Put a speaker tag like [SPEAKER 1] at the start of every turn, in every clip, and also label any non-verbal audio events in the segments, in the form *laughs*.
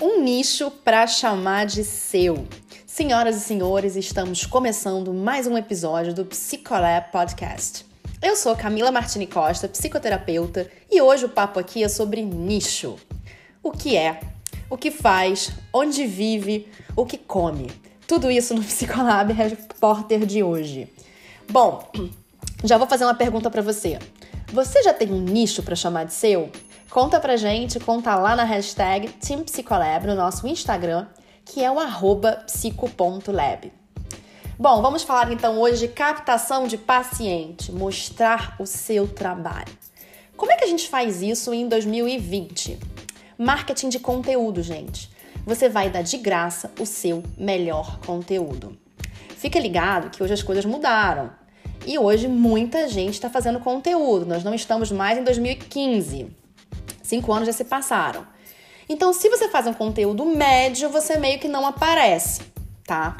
[SPEAKER 1] um nicho para chamar de seu. Senhoras e senhores, estamos começando mais um episódio do Psicolab Podcast. Eu sou Camila Martini Costa, psicoterapeuta, e hoje o papo aqui é sobre nicho. O que é, o que faz, onde vive, o que come. Tudo isso no *laughs* Psicolab Repórter de hoje. Bom, *clears throat* já vou fazer uma pergunta para você. Você já tem um nicho para chamar de seu? Conta pra gente, conta lá na hashtag TeamPsicolab no nosso Instagram, que é o arroba psico.lab. Bom, vamos falar então hoje de captação de paciente, mostrar o seu trabalho. Como é que a gente faz isso em 2020? Marketing de conteúdo, gente. Você vai dar de graça o seu melhor conteúdo. Fica ligado que hoje as coisas mudaram. E hoje muita gente está fazendo conteúdo. Nós não estamos mais em 2015. Cinco anos já se passaram. Então, se você faz um conteúdo médio, você meio que não aparece, tá?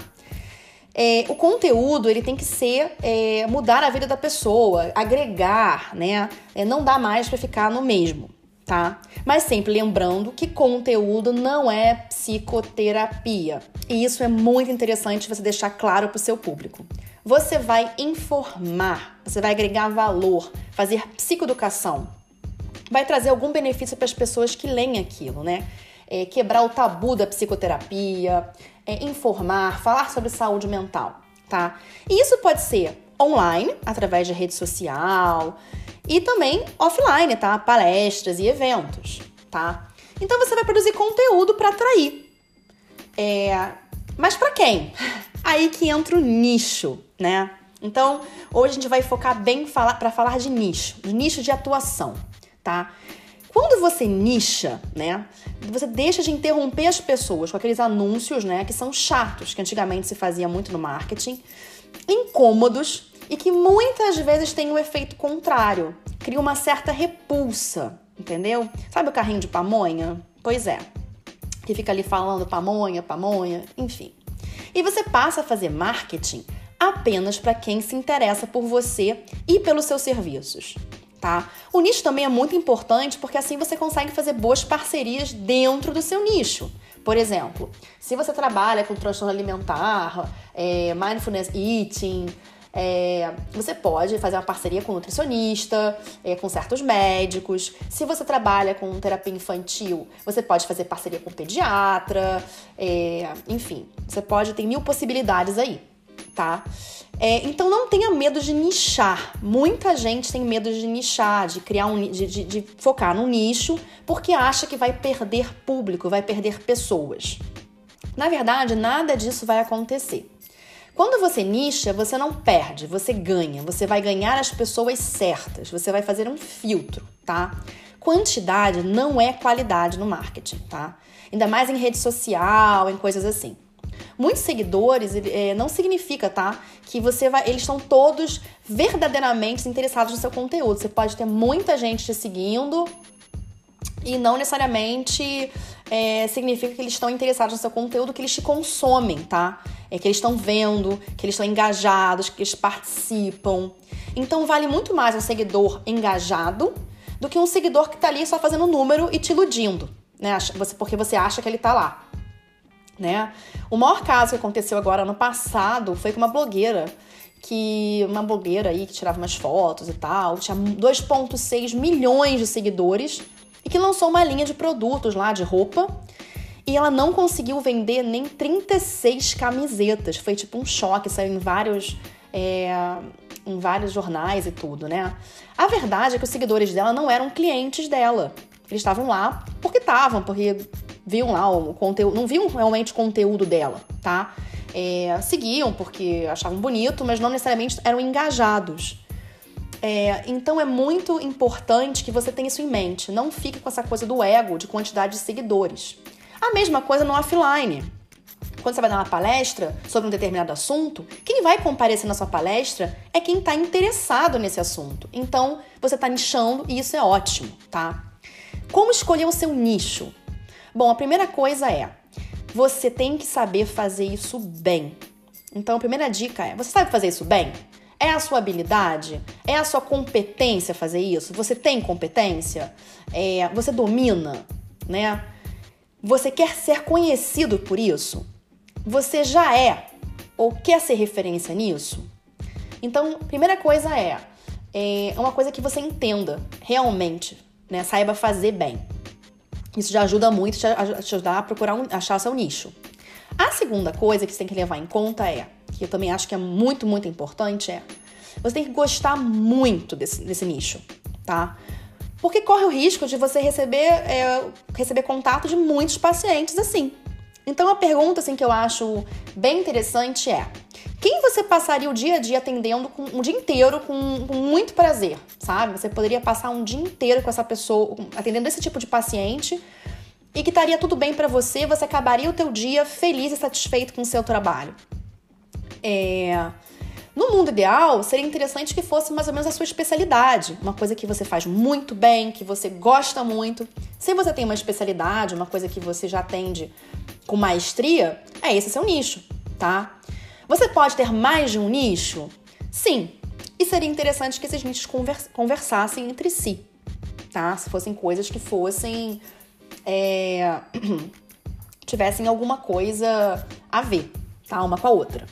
[SPEAKER 1] É, o conteúdo ele tem que ser é, mudar a vida da pessoa, agregar, né? É, não dá mais para ficar no mesmo, tá? Mas sempre lembrando que conteúdo não é psicoterapia. E isso é muito interessante você deixar claro para o seu público. Você vai informar, você vai agregar valor, fazer psicoeducação, vai trazer algum benefício para as pessoas que leem aquilo, né? É, quebrar o tabu da psicoterapia, é, informar, falar sobre saúde mental, tá? E isso pode ser online, através de rede social, e também offline, tá? Palestras e eventos, tá? Então você vai produzir conteúdo para atrair. É... Mas para quem? *laughs* Aí que entra o nicho, né? Então, hoje a gente vai focar bem para falar de nicho, de nicho de atuação tá? Quando você nicha, né, você deixa de interromper as pessoas com aqueles anúncios, né, que são chatos, que antigamente se fazia muito no marketing, incômodos e que muitas vezes têm um efeito contrário, cria uma certa repulsa, entendeu? Sabe o carrinho de pamonha? Pois é, que fica ali falando pamonha, pamonha, enfim. E você passa a fazer marketing apenas para quem se interessa por você e pelos seus serviços tá? O nicho também é muito importante porque assim você consegue fazer boas parcerias dentro do seu nicho. Por exemplo, se você trabalha com transtorno alimentar, é, mindfulness eating, é, você pode fazer uma parceria com um nutricionista, é, com certos médicos. Se você trabalha com terapia infantil, você pode fazer parceria com um pediatra, é, enfim, você pode ter mil possibilidades aí, tá? É, então não tenha medo de nichar. Muita gente tem medo de nichar, de criar um de, de, de focar num nicho, porque acha que vai perder público, vai perder pessoas. Na verdade, nada disso vai acontecer. Quando você nicha, você não perde, você ganha. Você vai ganhar as pessoas certas. Você vai fazer um filtro, tá? Quantidade não é qualidade no marketing, tá? Ainda mais em rede social, em coisas assim. Muitos seguidores é, não significa, tá? Que você vai. Eles estão todos verdadeiramente interessados no seu conteúdo. Você pode ter muita gente te seguindo e não necessariamente é, significa que eles estão interessados no seu conteúdo, que eles te consomem, tá? É que eles estão vendo, que eles estão engajados, que eles participam. Então vale muito mais um seguidor engajado do que um seguidor que tá ali só fazendo número e te iludindo, né? Porque você acha que ele tá lá né? O maior caso que aconteceu agora no passado foi com uma blogueira que uma blogueira aí que tirava umas fotos e tal, tinha 2.6 milhões de seguidores e que lançou uma linha de produtos lá de roupa e ela não conseguiu vender nem 36 camisetas. Foi tipo um choque, saiu em vários é, em vários jornais e tudo, né? A verdade é que os seguidores dela não eram clientes dela. Eles estavam lá porque estavam, porque viam lá o conteúdo, não viam realmente o conteúdo dela, tá? É, seguiam porque achavam bonito, mas não necessariamente eram engajados. É, então é muito importante que você tenha isso em mente. Não fique com essa coisa do ego, de quantidade de seguidores. A mesma coisa no offline. Quando você vai dar uma palestra sobre um determinado assunto, quem vai comparecer na sua palestra é quem está interessado nesse assunto. Então, você está nichando e isso é ótimo, tá? Como escolher o seu nicho? Bom, a primeira coisa é: você tem que saber fazer isso bem. Então, a primeira dica é: você sabe fazer isso bem? É a sua habilidade? É a sua competência fazer isso? Você tem competência? É, você domina, né? Você quer ser conhecido por isso? Você já é ou quer ser referência nisso? Então, primeira coisa é, é uma coisa que você entenda realmente, né? Saiba fazer bem. Isso já ajuda muito te ajudar a procurar um, achar seu nicho. A segunda coisa que você tem que levar em conta é, que eu também acho que é muito, muito importante, é você tem que gostar muito desse, desse nicho, tá? Porque corre o risco de você receber, é, receber contato de muitos pacientes assim. Então a pergunta assim, que eu acho bem interessante é: quem você passaria o dia a dia atendendo com, um dia inteiro com, com, muito prazer, sabe? Você poderia passar um dia inteiro com essa pessoa, atendendo esse tipo de paciente e que estaria tudo bem para você, você acabaria o teu dia feliz e satisfeito com o seu trabalho. É... No mundo ideal, seria interessante que fosse mais ou menos a sua especialidade, uma coisa que você faz muito bem, que você gosta muito. Se você tem uma especialidade, uma coisa que você já atende com maestria, é esse seu nicho, tá? Você pode ter mais de um nicho? Sim. E seria interessante que esses nichos conversassem entre si, tá? Se fossem coisas que fossem. É... *clears throat* tivessem alguma coisa a ver, tá? Uma com a outra.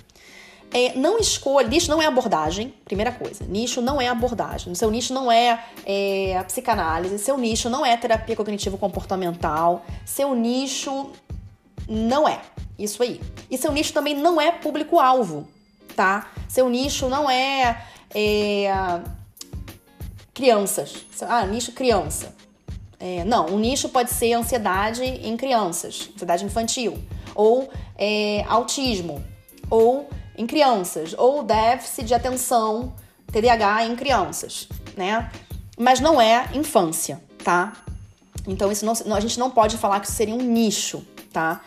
[SPEAKER 1] É, não escolha, nicho não é abordagem, primeira coisa. Nicho não é abordagem. Seu nicho não é, é a psicanálise, seu nicho não é terapia cognitivo-comportamental, seu nicho não é isso aí. E seu nicho também não é público-alvo, tá? Seu nicho não é, é crianças. Ah, nicho criança. É, não, um nicho pode ser ansiedade em crianças, ansiedade infantil, ou é, autismo, ou em crianças, ou déficit de atenção, TDAH em crianças, né? Mas não é infância, tá? Então isso não, a gente não pode falar que isso seria um nicho, tá?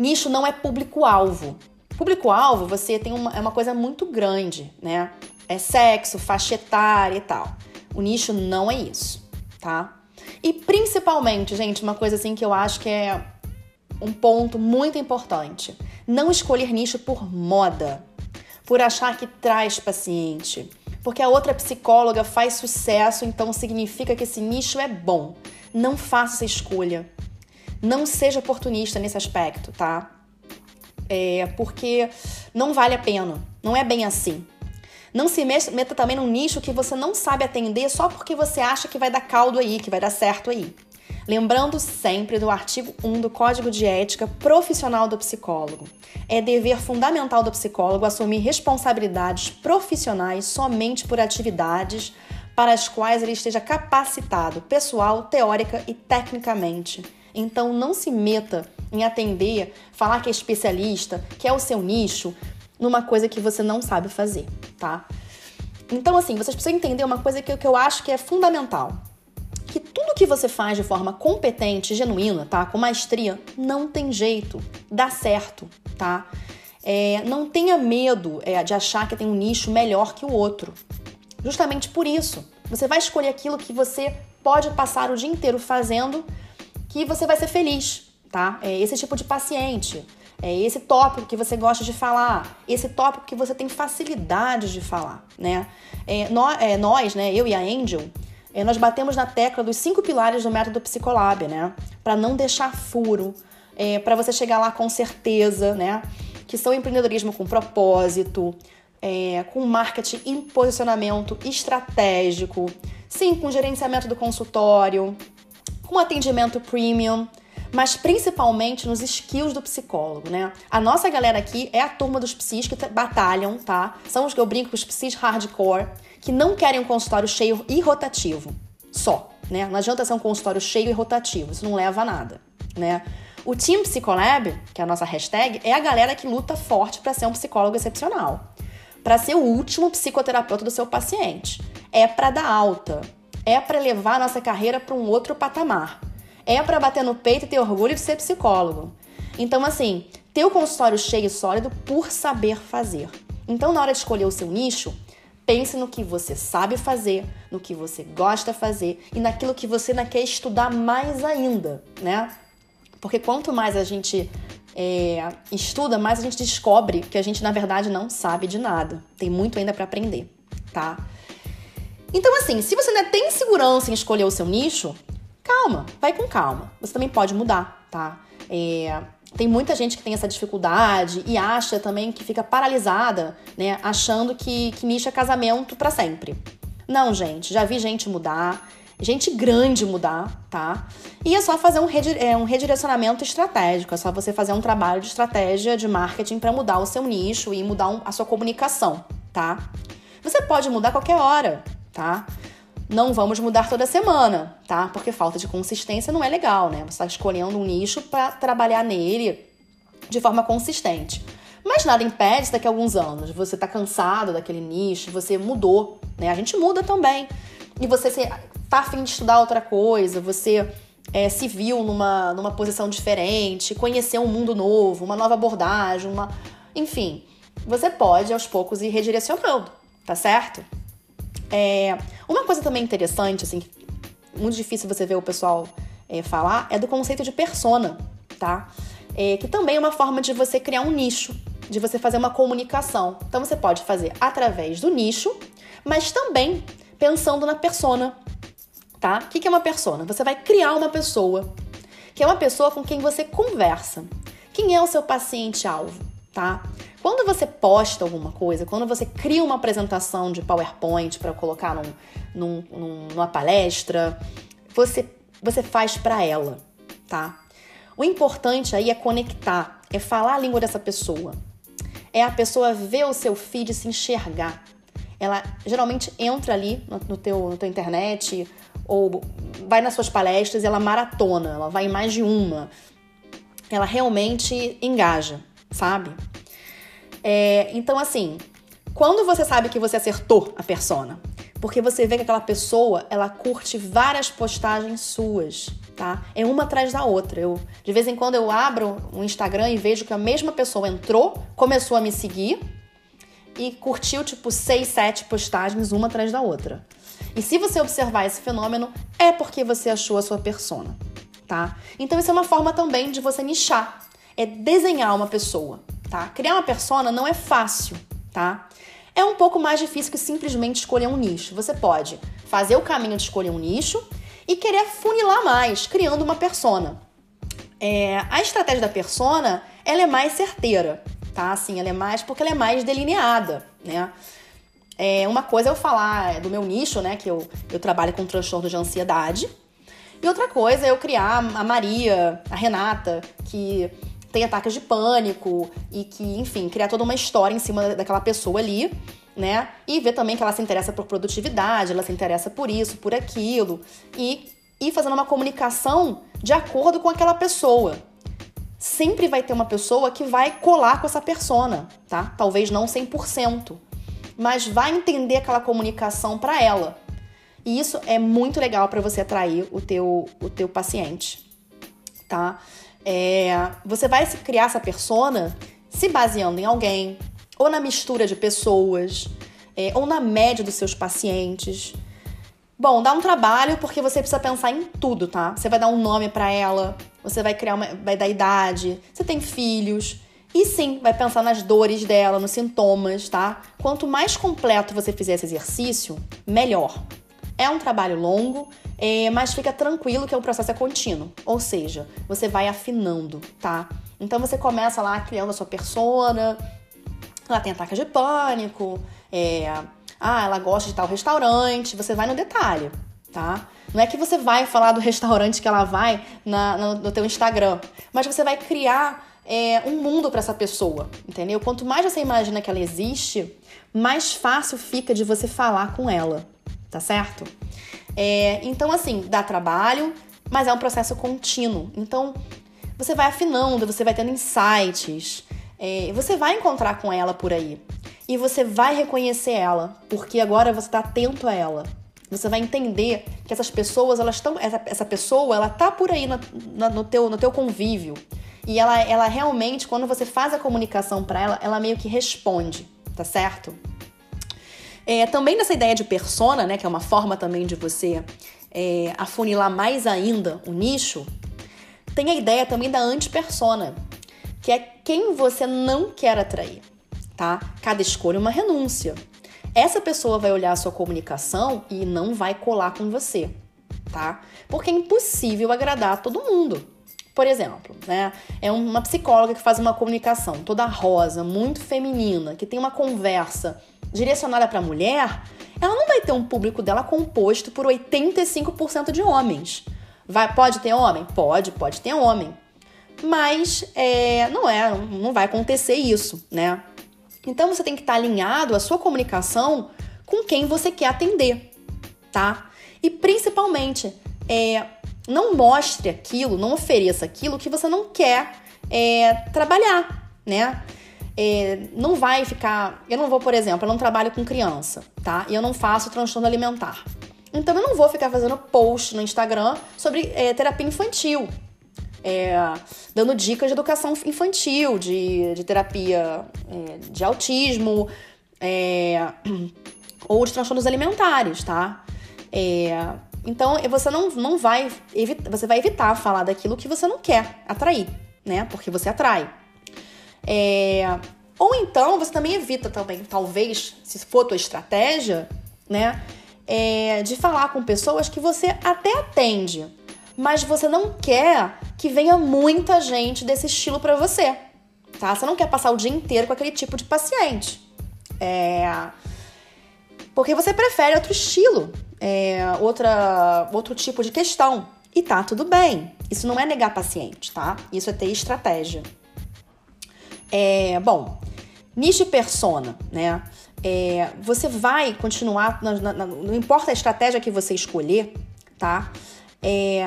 [SPEAKER 1] Nicho não é público-alvo. Público-alvo, você tem uma, é uma coisa muito grande, né? É sexo, faixa etária e tal. O nicho não é isso, tá? E principalmente, gente, uma coisa assim que eu acho que é um ponto muito importante não escolher nicho por moda, por achar que traz paciente, porque a outra psicóloga faz sucesso, então significa que esse nicho é bom. Não faça escolha. Não seja oportunista nesse aspecto, tá? É, porque não vale a pena. Não é bem assim. Não se meta também num nicho que você não sabe atender só porque você acha que vai dar caldo aí, que vai dar certo aí. Lembrando sempre do artigo 1 do Código de Ética Profissional do Psicólogo. É dever fundamental do psicólogo assumir responsabilidades profissionais somente por atividades para as quais ele esteja capacitado, pessoal, teórica e tecnicamente. Então não se meta em atender, falar que é especialista, que é o seu nicho, numa coisa que você não sabe fazer, tá? Então, assim, vocês precisam entender uma coisa que, que eu acho que é fundamental que tudo que você faz de forma competente, genuína, tá? Com maestria, não tem jeito, dá certo, tá? É, não tenha medo é, de achar que tem um nicho melhor que o outro. Justamente por isso, você vai escolher aquilo que você pode passar o dia inteiro fazendo, que você vai ser feliz, tá? É esse tipo de paciente. É esse tópico que você gosta de falar, esse tópico que você tem facilidade de falar, né? É, nós, é, nós, né, eu e a Angel, é, nós batemos na tecla dos cinco pilares do método Psicolab, né? Para não deixar furo, é, para você chegar lá com certeza, né? Que são empreendedorismo com propósito, é, com marketing e posicionamento estratégico, sim, com gerenciamento do consultório, com atendimento premium, mas principalmente nos skills do psicólogo, né? A nossa galera aqui é a turma dos psis que batalham, tá? São os que eu brinco, os psis hardcore, que não querem um consultório cheio e rotativo. Só, né? Não adianta ser um consultório cheio e rotativo, isso não leva a nada, né? O Team Psicolab, que é a nossa hashtag, é a galera que luta forte para ser um psicólogo excepcional, para ser o último psicoterapeuta do seu paciente. É para dar alta, é para levar a nossa carreira para um outro patamar. É para bater no peito e ter orgulho de ser psicólogo. Então, assim, ter o consultório cheio e sólido por saber fazer. Então, na hora de escolher o seu nicho, pense no que você sabe fazer, no que você gosta fazer e naquilo que você ainda quer estudar mais ainda, né? Porque quanto mais a gente é, estuda, mais a gente descobre que a gente, na verdade, não sabe de nada. Tem muito ainda para aprender, tá? Então, assim, se você ainda tem segurança em escolher o seu nicho, calma, vai com calma. Você também pode mudar, tá? É, tem muita gente que tem essa dificuldade e acha também que fica paralisada, né? Achando que, que nicho é casamento para sempre. Não, gente, já vi gente mudar, gente grande mudar, tá? E é só fazer um, redi é, um redirecionamento estratégico, é só você fazer um trabalho de estratégia de marketing para mudar o seu nicho e mudar um, a sua comunicação, tá? Você pode mudar qualquer hora, tá? Não vamos mudar toda semana, tá? Porque falta de consistência não é legal, né? Você está escolhendo um nicho para trabalhar nele de forma consistente. Mas nada impede daqui a alguns anos você tá cansado daquele nicho, você mudou, né? A gente muda também. E você se, tá afim de estudar outra coisa, você é, se viu numa, numa posição diferente, conheceu um mundo novo, uma nova abordagem, uma. Enfim, você pode aos poucos ir redirecionando, tá certo? É, uma coisa também interessante, assim, muito difícil você ver o pessoal é, falar, é do conceito de persona, tá? É, que também é uma forma de você criar um nicho, de você fazer uma comunicação. Então você pode fazer através do nicho, mas também pensando na persona, tá? O que é uma persona? Você vai criar uma pessoa, que é uma pessoa com quem você conversa. Quem é o seu paciente-alvo, tá? Quando você posta alguma coisa, quando você cria uma apresentação de PowerPoint para colocar num, num, num, numa palestra, você, você faz para ela, tá? O importante aí é conectar, é falar a língua dessa pessoa. É a pessoa ver o seu feed se enxergar. Ela geralmente entra ali no, no teu, no teu internet ou vai nas suas palestras e ela maratona, ela vai em mais de uma. Ela realmente engaja, sabe? É, então, assim, quando você sabe que você acertou a persona, porque você vê que aquela pessoa ela curte várias postagens suas, tá? É uma atrás da outra. Eu de vez em quando eu abro um Instagram e vejo que a mesma pessoa entrou, começou a me seguir e curtiu tipo seis, sete postagens uma atrás da outra. E se você observar esse fenômeno, é porque você achou a sua persona, tá? Então isso é uma forma também de você nichar, é desenhar uma pessoa tá? Criar uma persona não é fácil, tá? É um pouco mais difícil que simplesmente escolher um nicho. Você pode fazer o caminho de escolher um nicho e querer funilar mais, criando uma persona. É, a estratégia da persona, ela é mais certeira, tá? Assim, ela é mais porque ela é mais delineada, né? É, uma coisa é eu falar do meu nicho, né? Que eu, eu trabalho com transtorno de ansiedade. E outra coisa é eu criar a Maria, a Renata, que tem ataques de pânico e que, enfim, criar toda uma história em cima daquela pessoa ali, né? E ver também que ela se interessa por produtividade, ela se interessa por isso, por aquilo e ir fazendo uma comunicação de acordo com aquela pessoa. Sempre vai ter uma pessoa que vai colar com essa persona, tá? Talvez não 100%, mas vai entender aquela comunicação para ela. E isso é muito legal para você atrair o teu, o teu paciente, tá? É, você vai criar essa persona se baseando em alguém, ou na mistura de pessoas, é, ou na média dos seus pacientes. Bom, dá um trabalho porque você precisa pensar em tudo, tá? Você vai dar um nome para ela, você vai criar uma, vai dar idade, você tem filhos. E sim, vai pensar nas dores dela, nos sintomas, tá? Quanto mais completo você fizer esse exercício, melhor. É um trabalho longo, é, mas fica tranquilo que o processo é contínuo, ou seja, você vai afinando, tá? Então você começa lá criando a sua persona, ela tem ataque de pânico, é, ah, ela gosta de tal restaurante, você vai no detalhe, tá? Não é que você vai falar do restaurante que ela vai na, no, no teu Instagram, mas você vai criar é, um mundo para essa pessoa, entendeu? Quanto mais você imagina que ela existe, mais fácil fica de você falar com ela, tá certo? É, então, assim, dá trabalho, mas é um processo contínuo. Então, você vai afinando, você vai tendo insights, é, você vai encontrar com ela por aí. E você vai reconhecer ela, porque agora você está atento a ela. Você vai entender que essas pessoas, elas estão. Essa, essa pessoa, ela tá por aí no, teu, no teu convívio. E ela, ela realmente, quando você faz a comunicação para ela, ela meio que responde, tá certo? É, também nessa ideia de persona, né, que é uma forma também de você é, afunilar mais ainda o nicho, tem a ideia também da antipersona, que é quem você não quer atrair, tá? Cada escolha é uma renúncia. Essa pessoa vai olhar a sua comunicação e não vai colar com você, tá? Porque é impossível agradar todo mundo. por exemplo, né? É uma psicóloga que faz uma comunicação toda rosa, muito feminina, que tem uma conversa direcionada para mulher, ela não vai ter um público dela composto por 85% de homens. Vai, pode ter homem? Pode, pode ter homem. Mas é, não é, não vai acontecer isso, né? Então você tem que estar alinhado a sua comunicação com quem você quer atender, tá? E principalmente, é, não mostre aquilo, não ofereça aquilo que você não quer é, trabalhar, né? É, não vai ficar. Eu não vou, por exemplo, eu não trabalho com criança, tá? E eu não faço transtorno alimentar. Então eu não vou ficar fazendo post no Instagram sobre é, terapia infantil. É, dando dicas de educação infantil, de, de terapia é, de autismo é, *clears throat* ou de transtornos alimentares, tá? É, então você não, não vai evitar, você vai evitar falar daquilo que você não quer atrair, né? Porque você atrai. É, ou então você também evita também, talvez, se for tua estratégia, né? É, de falar com pessoas que você até atende, mas você não quer que venha muita gente desse estilo para você, tá? Você não quer passar o dia inteiro com aquele tipo de paciente. É, porque você prefere outro estilo, é, outra, outro tipo de questão. E tá tudo bem. Isso não é negar paciente, tá? Isso é ter estratégia. É, bom, nicho persona, né? É, você vai continuar, na, na, não importa a estratégia que você escolher, tá? É,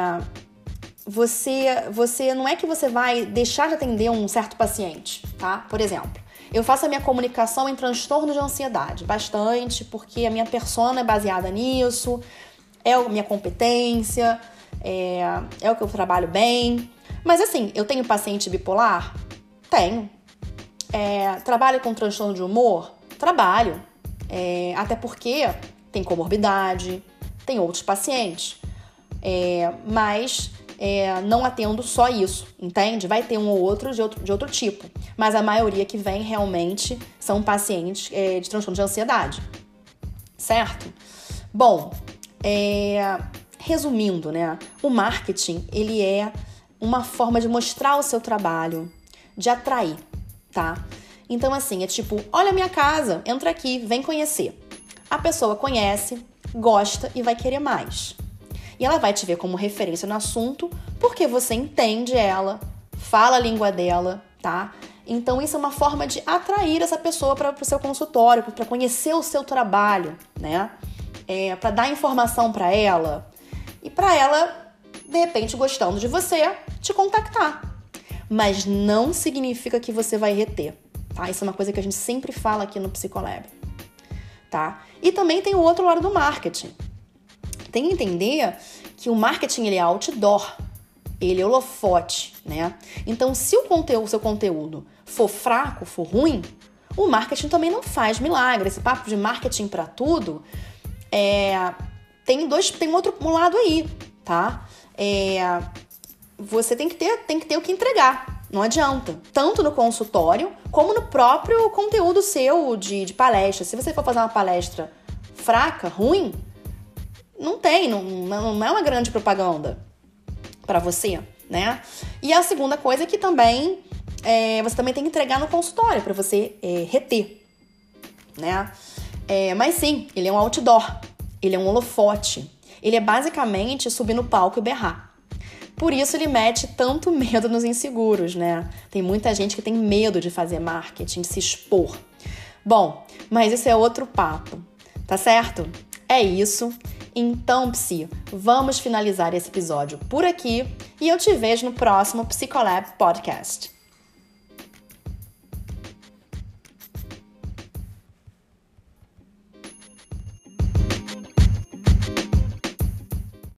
[SPEAKER 1] você, você não é que você vai deixar de atender um certo paciente, tá? Por exemplo, eu faço a minha comunicação em transtorno de ansiedade, bastante, porque a minha persona é baseada nisso, é a minha competência, é, é o que eu trabalho bem. Mas assim, eu tenho paciente bipolar? Tenho. É, trabalho com transtorno de humor? Trabalho. É, até porque tem comorbidade, tem outros pacientes. É, mas é, não atendo só isso, entende? Vai ter um ou outro de outro, de outro tipo, mas a maioria que vem realmente são pacientes é, de transtorno de ansiedade, certo? Bom, é, resumindo, né? O marketing ele é uma forma de mostrar o seu trabalho, de atrair, tá? Então assim é tipo, olha a minha casa, entra aqui, vem conhecer. A pessoa conhece, gosta e vai querer mais. E ela vai te ver como referência no assunto porque você entende ela, fala a língua dela, tá? Então isso é uma forma de atrair essa pessoa para o seu consultório, para conhecer o seu trabalho, né? É, para dar informação para ela e para ela, de repente, gostando de você, te contactar. Mas não significa que você vai reter, tá? Isso é uma coisa que a gente sempre fala aqui no Psicolab, tá? E também tem o outro lado do marketing tem que entender que o marketing ele é outdoor, ele é holofote, né? Então, se o conteúdo, seu conteúdo for fraco, for ruim, o marketing também não faz milagre. Esse papo de marketing para tudo é, tem dois, tem outro um lado aí, tá? É, você tem que ter, tem que ter o que entregar. Não adianta. Tanto no consultório como no próprio conteúdo seu de, de palestra. Se você for fazer uma palestra fraca, ruim, não tem, não, não é uma grande propaganda para você, né? E a segunda coisa é que também é, você também tem que entregar no consultório para você é, reter, né? É, mas sim, ele é um outdoor, ele é um holofote, ele é basicamente subir no palco e berrar. Por isso ele mete tanto medo nos inseguros, né? Tem muita gente que tem medo de fazer marketing, de se expor. Bom, mas isso é outro papo, tá certo? É isso. Então, Psi, vamos finalizar esse episódio por aqui e eu te vejo no próximo Psicolab Podcast.